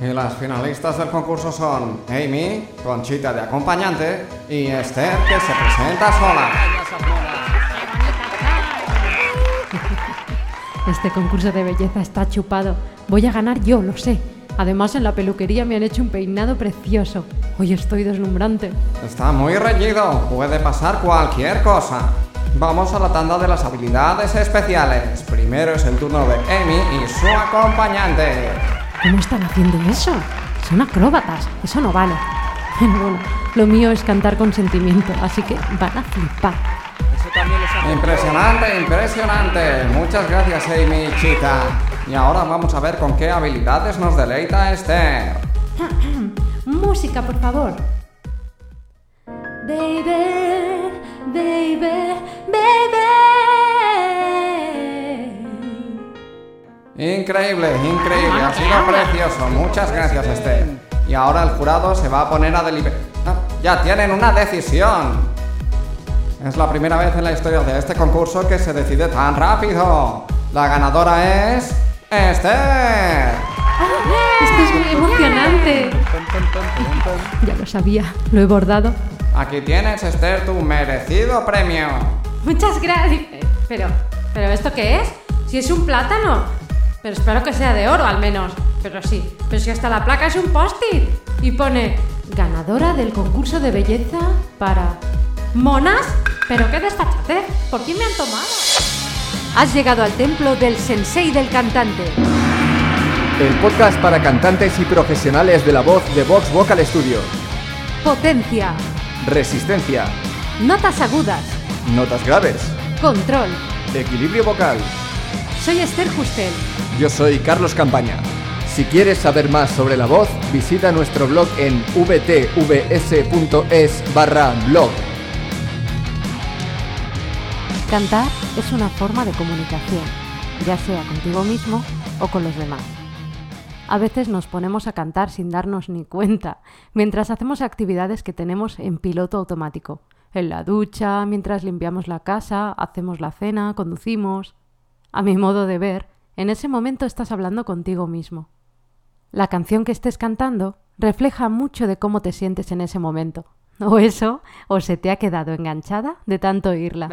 Y las finalistas del concurso son Amy, Conchita de acompañante, y Esther, que se presenta sola. Este concurso de belleza está chupado. Voy a ganar yo, lo sé. Además, en la peluquería me han hecho un peinado precioso. Hoy estoy deslumbrante. Está muy reñido, puede pasar cualquier cosa. Vamos a la tanda de las habilidades especiales. Primero es el turno de Amy y su acompañante. ¿Cómo están haciendo eso? Son acróbatas. Eso no vale. Bueno, lo mío es cantar con sentimiento, así que van a flipar. Impresionante, impresionante. Muchas gracias, Amy Chita. Y ahora vamos a ver con qué habilidades nos deleita Esther. Música, por favor. Baby, baby, baby. Increíble, increíble. Ha sido precioso. Muchas gracias, Esther. Y ahora el jurado se va a poner a deliberar. Ah, ya tienen una decisión. Es la primera vez en la historia de este concurso que se decide tan rápido. La ganadora es Esther. Esto es muy emocionante. Ya lo sabía, lo he bordado. Aquí tienes, Esther, tu merecido premio. Muchas gracias. Pero, ¿pero esto qué es? Si es un plátano. Pero espero que sea de oro al menos. Pero sí, pero si hasta la placa es un post-it. Y pone ganadora del concurso de belleza para... ¿Monas? ¿Pero qué desfachatez? ¿Por quién me han tomado? Has llegado al templo del sensei del cantante. El podcast para cantantes y profesionales de la voz de Vox Vocal Studio. Potencia. Resistencia. Notas agudas. Notas graves. Control. Equilibrio vocal. Soy Esther Justel. Yo soy Carlos Campaña. Si quieres saber más sobre la voz, visita nuestro blog en vtvs.es barra blog. Cantar es una forma de comunicación, ya sea contigo mismo o con los demás. A veces nos ponemos a cantar sin darnos ni cuenta, mientras hacemos actividades que tenemos en piloto automático. En la ducha, mientras limpiamos la casa, hacemos la cena, conducimos. A mi modo de ver, en ese momento estás hablando contigo mismo. La canción que estés cantando refleja mucho de cómo te sientes en ese momento. O eso, o se te ha quedado enganchada de tanto oírla.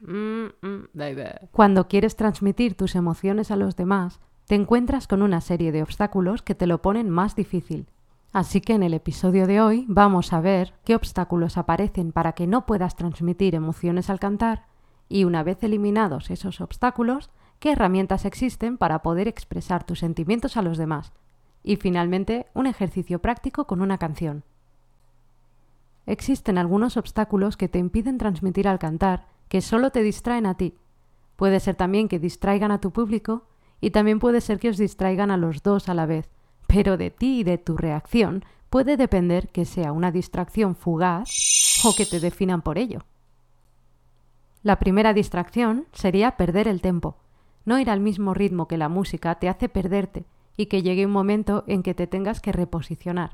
Mm, mm, baby. Cuando quieres transmitir tus emociones a los demás, te encuentras con una serie de obstáculos que te lo ponen más difícil. Así que en el episodio de hoy vamos a ver qué obstáculos aparecen para que no puedas transmitir emociones al cantar y una vez eliminados esos obstáculos, qué herramientas existen para poder expresar tus sentimientos a los demás. Y finalmente, un ejercicio práctico con una canción. Existen algunos obstáculos que te impiden transmitir al cantar, que solo te distraen a ti. Puede ser también que distraigan a tu público y también puede ser que os distraigan a los dos a la vez, pero de ti y de tu reacción puede depender que sea una distracción fugaz o que te definan por ello. La primera distracción sería perder el tempo. No ir al mismo ritmo que la música te hace perderte y que llegue un momento en que te tengas que reposicionar.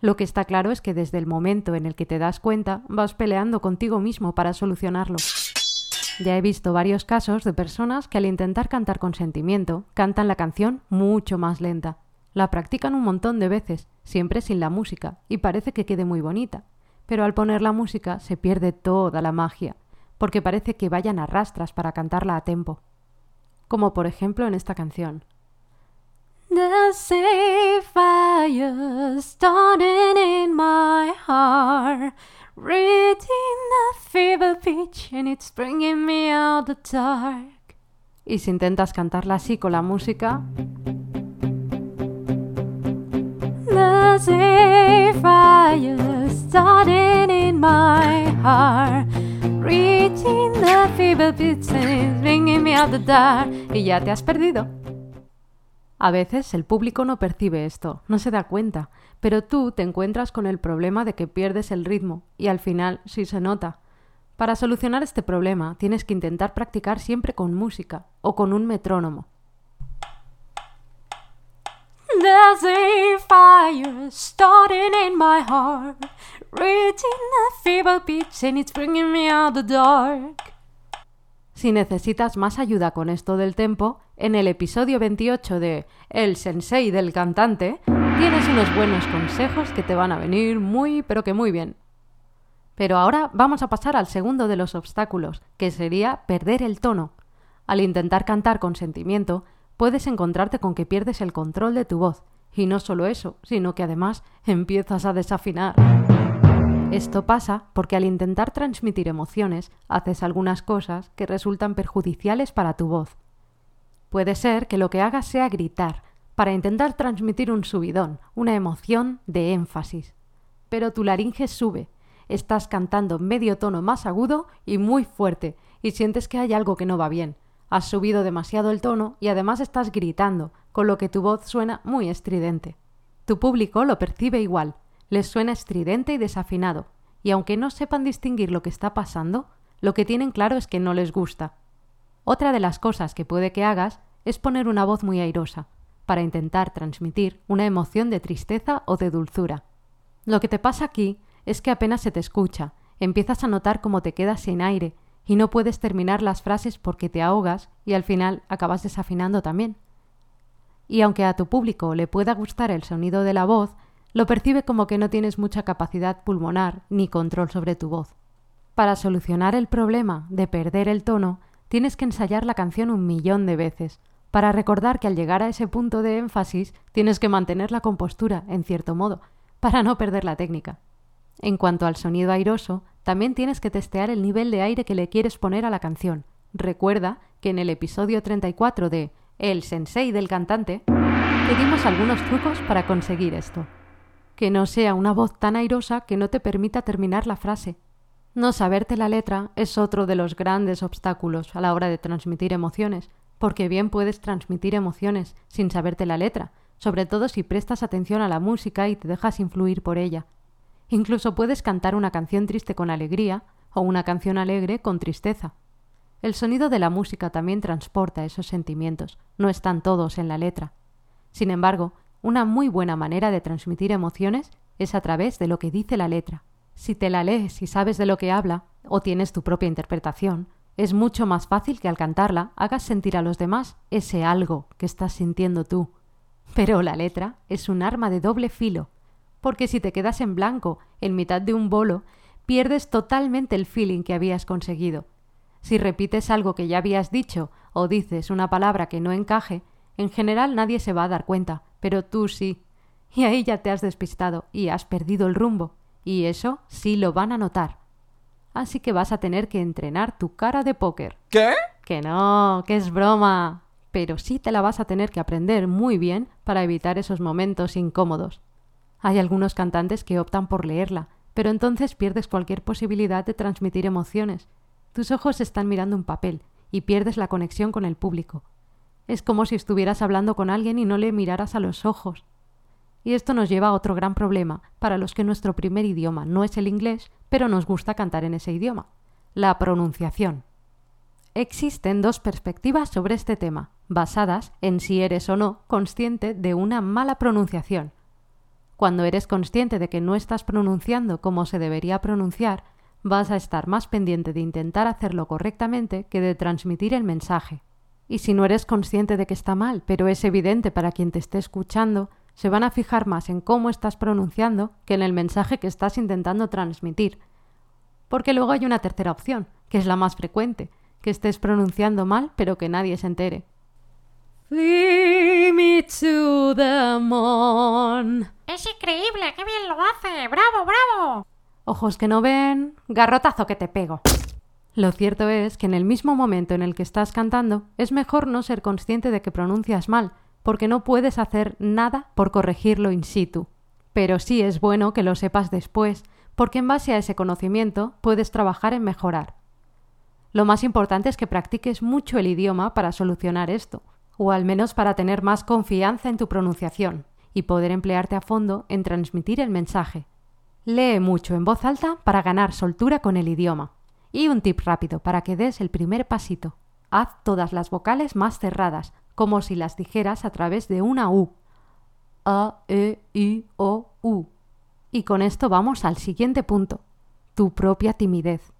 Lo que está claro es que desde el momento en el que te das cuenta vas peleando contigo mismo para solucionarlo. Ya he visto varios casos de personas que al intentar cantar con sentimiento cantan la canción mucho más lenta. La practican un montón de veces, siempre sin la música, y parece que quede muy bonita. Pero al poner la música se pierde toda la magia, porque parece que vayan a rastras para cantarla a tempo. Como por ejemplo en esta canción. The same fire starting in my heart, reaching the fever pitch and it's bringing me out the dark. Y si intentas cantarla así con la música, The same fire starting in my heart, Y ya te has perdido. A veces el público no percibe esto, no se da cuenta, pero tú te encuentras con el problema de que pierdes el ritmo y al final sí se nota. Para solucionar este problema tienes que intentar practicar siempre con música o con un metrónomo. Reaching a fever pitch and it's bringing me out the dark. Si necesitas más ayuda con esto del tempo, en el episodio 28 de El Sensei del cantante, tienes unos buenos consejos que te van a venir muy, pero que muy bien. Pero ahora vamos a pasar al segundo de los obstáculos, que sería perder el tono. Al intentar cantar con sentimiento, puedes encontrarte con que pierdes el control de tu voz. Y no solo eso, sino que además empiezas a desafinar. Esto pasa porque al intentar transmitir emociones haces algunas cosas que resultan perjudiciales para tu voz. Puede ser que lo que hagas sea gritar, para intentar transmitir un subidón, una emoción de énfasis. Pero tu laringe sube, estás cantando medio tono más agudo y muy fuerte, y sientes que hay algo que no va bien. Has subido demasiado el tono y además estás gritando, con lo que tu voz suena muy estridente. Tu público lo percibe igual, les suena estridente y desafinado, y aunque no sepan distinguir lo que está pasando, lo que tienen claro es que no les gusta. Otra de las cosas que puede que hagas es poner una voz muy airosa, para intentar transmitir una emoción de tristeza o de dulzura. Lo que te pasa aquí es que apenas se te escucha, empiezas a notar cómo te quedas sin aire, y no puedes terminar las frases porque te ahogas y al final acabas desafinando también. Y aunque a tu público le pueda gustar el sonido de la voz, lo percibe como que no tienes mucha capacidad pulmonar ni control sobre tu voz. Para solucionar el problema de perder el tono, tienes que ensayar la canción un millón de veces, para recordar que al llegar a ese punto de énfasis tienes que mantener la compostura, en cierto modo, para no perder la técnica. En cuanto al sonido airoso, también tienes que testear el nivel de aire que le quieres poner a la canción. Recuerda que en el episodio 34 de El Sensei del cantante, te dimos algunos trucos para conseguir esto que no sea una voz tan airosa que no te permita terminar la frase. No saberte la letra es otro de los grandes obstáculos a la hora de transmitir emociones, porque bien puedes transmitir emociones sin saberte la letra, sobre todo si prestas atención a la música y te dejas influir por ella. Incluso puedes cantar una canción triste con alegría o una canción alegre con tristeza. El sonido de la música también transporta esos sentimientos, no están todos en la letra. Sin embargo, una muy buena manera de transmitir emociones es a través de lo que dice la letra. Si te la lees y sabes de lo que habla, o tienes tu propia interpretación, es mucho más fácil que al cantarla hagas sentir a los demás ese algo que estás sintiendo tú. Pero la letra es un arma de doble filo, porque si te quedas en blanco en mitad de un bolo, pierdes totalmente el feeling que habías conseguido. Si repites algo que ya habías dicho o dices una palabra que no encaje, en general nadie se va a dar cuenta, pero tú sí. Y ahí ya te has despistado y has perdido el rumbo. Y eso sí lo van a notar. Así que vas a tener que entrenar tu cara de póker. ¿Qué? Que no, que es broma. Pero sí te la vas a tener que aprender muy bien para evitar esos momentos incómodos. Hay algunos cantantes que optan por leerla, pero entonces pierdes cualquier posibilidad de transmitir emociones. Tus ojos están mirando un papel y pierdes la conexión con el público. Es como si estuvieras hablando con alguien y no le miraras a los ojos. Y esto nos lleva a otro gran problema para los que nuestro primer idioma no es el inglés, pero nos gusta cantar en ese idioma, la pronunciación. Existen dos perspectivas sobre este tema, basadas en si eres o no consciente de una mala pronunciación. Cuando eres consciente de que no estás pronunciando como se debería pronunciar, vas a estar más pendiente de intentar hacerlo correctamente que de transmitir el mensaje. Y si no eres consciente de que está mal, pero es evidente para quien te esté escuchando, se van a fijar más en cómo estás pronunciando que en el mensaje que estás intentando transmitir. Porque luego hay una tercera opción, que es la más frecuente, que estés pronunciando mal pero que nadie se entere. me to the moon. Es increíble, qué bien lo hace. Bravo, bravo. Ojos que no ven, garrotazo que te pego. Lo cierto es que en el mismo momento en el que estás cantando es mejor no ser consciente de que pronuncias mal, porque no puedes hacer nada por corregirlo in situ. Pero sí es bueno que lo sepas después, porque en base a ese conocimiento puedes trabajar en mejorar. Lo más importante es que practiques mucho el idioma para solucionar esto, o al menos para tener más confianza en tu pronunciación y poder emplearte a fondo en transmitir el mensaje. Lee mucho en voz alta para ganar soltura con el idioma. Y un tip rápido para que des el primer pasito. Haz todas las vocales más cerradas, como si las dijeras a través de una U. A, E, I, O, U. Y con esto vamos al siguiente punto. Tu propia timidez.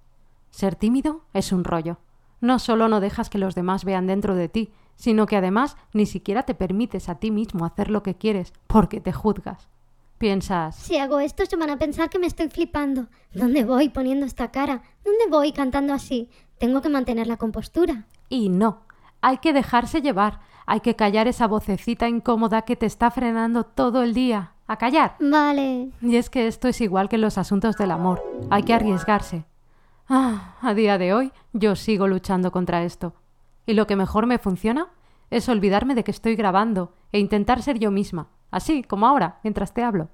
Ser tímido es un rollo. No solo no dejas que los demás vean dentro de ti, sino que además ni siquiera te permites a ti mismo hacer lo que quieres, porque te juzgas. Piensas, Si hago esto se van a pensar que me estoy flipando. ¿Dónde voy poniendo esta cara? ¿Dónde voy cantando así? Tengo que mantener la compostura. y no, hay que dejarse llevar, hay que callar esa vocecita incómoda que te está frenando todo el día. A callar. Vale. Y es que esto es igual que los asuntos del amor, hay que arriesgarse. Ah, a día de hoy yo sigo luchando contra esto. Y lo que mejor me funciona es olvidarme de que estoy grabando e intentar ser yo misma, así como ahora, mientras te hablo.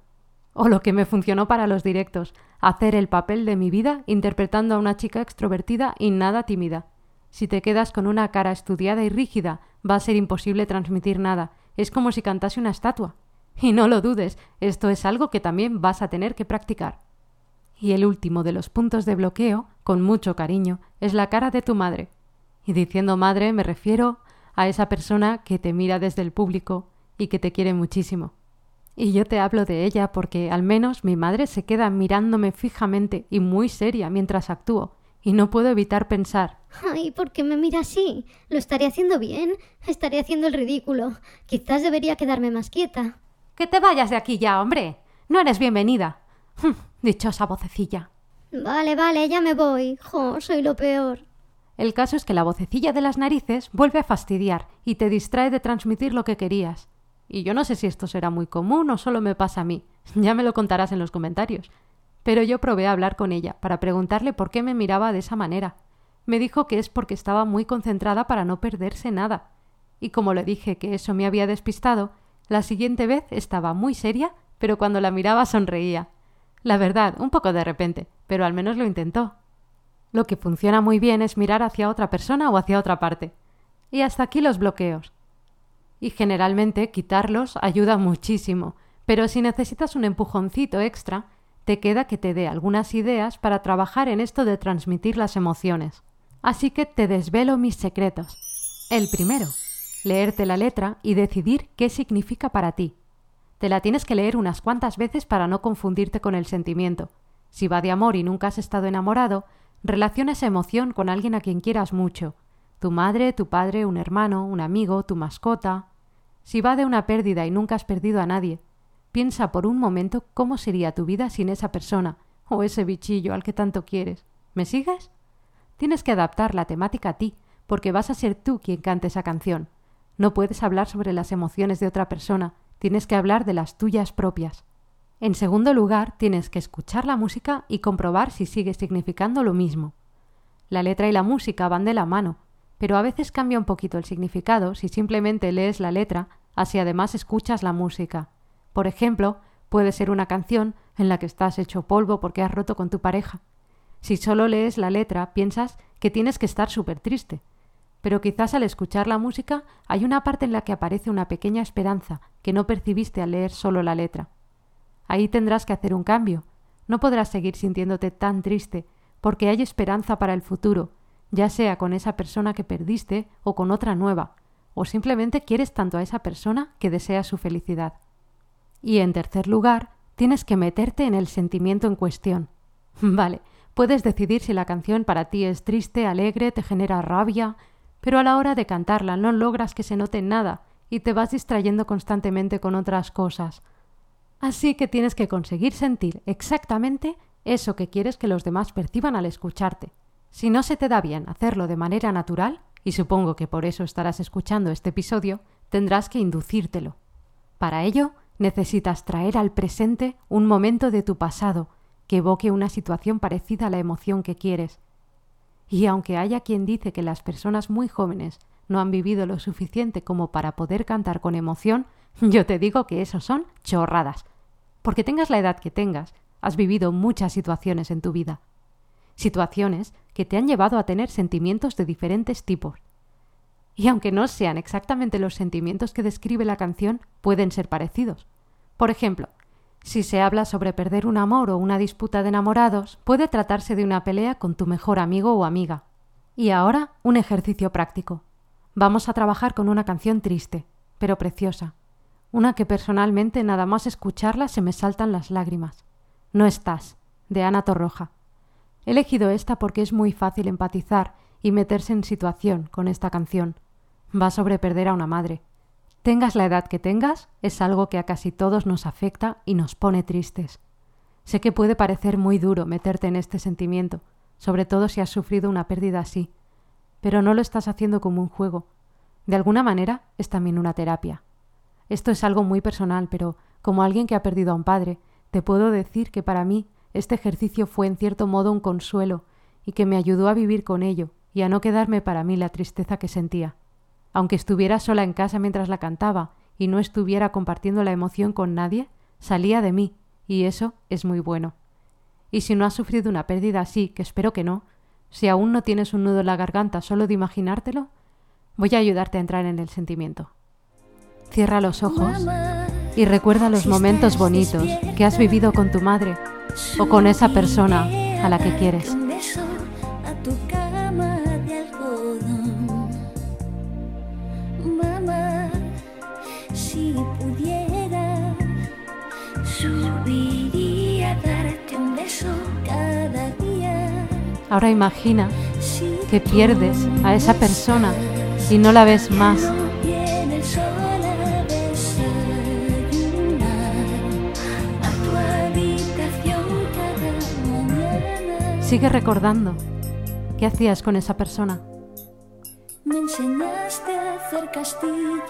O lo que me funcionó para los directos, hacer el papel de mi vida interpretando a una chica extrovertida y nada tímida. Si te quedas con una cara estudiada y rígida, va a ser imposible transmitir nada. Es como si cantase una estatua. Y no lo dudes, esto es algo que también vas a tener que practicar. Y el último de los puntos de bloqueo, con mucho cariño, es la cara de tu madre. Y diciendo madre me refiero a esa persona que te mira desde el público y que te quiere muchísimo. Y yo te hablo de ella porque al menos mi madre se queda mirándome fijamente y muy seria mientras actúo, y no puedo evitar pensar Ay, ¿por qué me mira así? ¿Lo estaré haciendo bien? Estaré haciendo el ridículo. Quizás debería quedarme más quieta. Que te vayas de aquí ya, hombre. No eres bienvenida. Dichosa vocecilla. Vale, vale, ya me voy. Jo, soy lo peor. El caso es que la vocecilla de las narices vuelve a fastidiar y te distrae de transmitir lo que querías. Y yo no sé si esto será muy común o solo me pasa a mí. Ya me lo contarás en los comentarios. Pero yo probé a hablar con ella para preguntarle por qué me miraba de esa manera. Me dijo que es porque estaba muy concentrada para no perderse nada. Y como le dije que eso me había despistado, la siguiente vez estaba muy seria, pero cuando la miraba sonreía. La verdad, un poco de repente, pero al menos lo intentó. Lo que funciona muy bien es mirar hacia otra persona o hacia otra parte. Y hasta aquí los bloqueos. Y generalmente quitarlos ayuda muchísimo, pero si necesitas un empujoncito extra, te queda que te dé algunas ideas para trabajar en esto de transmitir las emociones. Así que te desvelo mis secretos. El primero, leerte la letra y decidir qué significa para ti. Te la tienes que leer unas cuantas veces para no confundirte con el sentimiento. Si va de amor y nunca has estado enamorado, relaciona esa emoción con alguien a quien quieras mucho. Tu madre, tu padre, un hermano, un amigo, tu mascota. Si va de una pérdida y nunca has perdido a nadie, piensa por un momento cómo sería tu vida sin esa persona o ese bichillo al que tanto quieres. ¿Me sigues? Tienes que adaptar la temática a ti, porque vas a ser tú quien cante esa canción. No puedes hablar sobre las emociones de otra persona, tienes que hablar de las tuyas propias. En segundo lugar, tienes que escuchar la música y comprobar si sigue significando lo mismo. La letra y la música van de la mano, pero a veces cambia un poquito el significado si simplemente lees la letra, así además escuchas la música. Por ejemplo, puede ser una canción en la que estás hecho polvo porque has roto con tu pareja. Si solo lees la letra, piensas que tienes que estar súper triste. Pero quizás al escuchar la música hay una parte en la que aparece una pequeña esperanza que no percibiste al leer solo la letra. Ahí tendrás que hacer un cambio. No podrás seguir sintiéndote tan triste, porque hay esperanza para el futuro, ya sea con esa persona que perdiste o con otra nueva, o simplemente quieres tanto a esa persona que deseas su felicidad. Y en tercer lugar, tienes que meterte en el sentimiento en cuestión. Vale, puedes decidir si la canción para ti es triste, alegre, te genera rabia, pero a la hora de cantarla no logras que se note nada y te vas distrayendo constantemente con otras cosas. Así que tienes que conseguir sentir exactamente eso que quieres que los demás perciban al escucharte. Si no se te da bien hacerlo de manera natural, y supongo que por eso estarás escuchando este episodio, tendrás que inducírtelo. Para ello, necesitas traer al presente un momento de tu pasado que evoque una situación parecida a la emoción que quieres. Y aunque haya quien dice que las personas muy jóvenes no han vivido lo suficiente como para poder cantar con emoción, yo te digo que eso son chorradas. Porque tengas la edad que tengas, has vivido muchas situaciones en tu vida. Situaciones que te han llevado a tener sentimientos de diferentes tipos. Y aunque no sean exactamente los sentimientos que describe la canción, pueden ser parecidos. Por ejemplo, si se habla sobre perder un amor o una disputa de enamorados, puede tratarse de una pelea con tu mejor amigo o amiga. Y ahora, un ejercicio práctico. Vamos a trabajar con una canción triste, pero preciosa. Una que personalmente nada más escucharla se me saltan las lágrimas. No estás, de Ana Torroja. He elegido esta porque es muy fácil empatizar y meterse en situación con esta canción. Va sobre perder a una madre. Tengas la edad que tengas, es algo que a casi todos nos afecta y nos pone tristes. Sé que puede parecer muy duro meterte en este sentimiento, sobre todo si has sufrido una pérdida así, pero no lo estás haciendo como un juego. De alguna manera es también una terapia. Esto es algo muy personal, pero como alguien que ha perdido a un padre, te puedo decir que para mí este ejercicio fue en cierto modo un consuelo y que me ayudó a vivir con ello y a no quedarme para mí la tristeza que sentía. Aunque estuviera sola en casa mientras la cantaba y no estuviera compartiendo la emoción con nadie, salía de mí, y eso es muy bueno. Y si no has sufrido una pérdida así, que espero que no, si aún no tienes un nudo en la garganta solo de imaginártelo, voy a ayudarte a entrar en el sentimiento. Cierra los ojos y recuerda los momentos bonitos que has vivido con tu madre o con esa persona a la que quieres. Ahora imagina que pierdes a esa persona y no la ves más. Sigue recordando qué hacías con esa persona. Me enseñaste a hacer castillos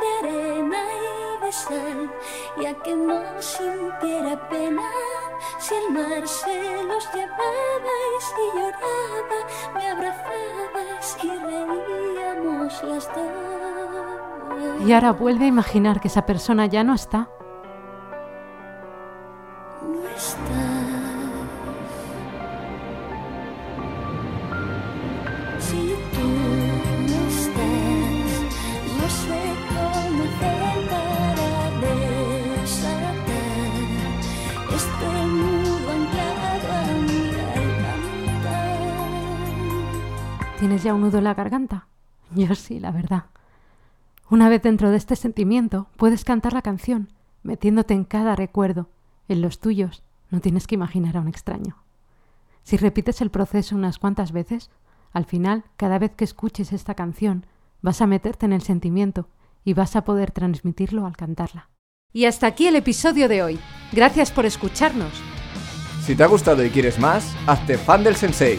de arena y de sal, y a que no sintiera pena si el mar se los llevaba y si lloraba, me abrazabas y reíamos las dos. Y ahora vuelve a imaginar que esa persona ya no está. No está. ¿Tienes ya un nudo en la garganta? Yo sí, la verdad. Una vez dentro de este sentimiento, puedes cantar la canción, metiéndote en cada recuerdo. En los tuyos, no tienes que imaginar a un extraño. Si repites el proceso unas cuantas veces, al final, cada vez que escuches esta canción, vas a meterte en el sentimiento y vas a poder transmitirlo al cantarla. Y hasta aquí el episodio de hoy. Gracias por escucharnos. Si te ha gustado y quieres más, hazte fan del sensei.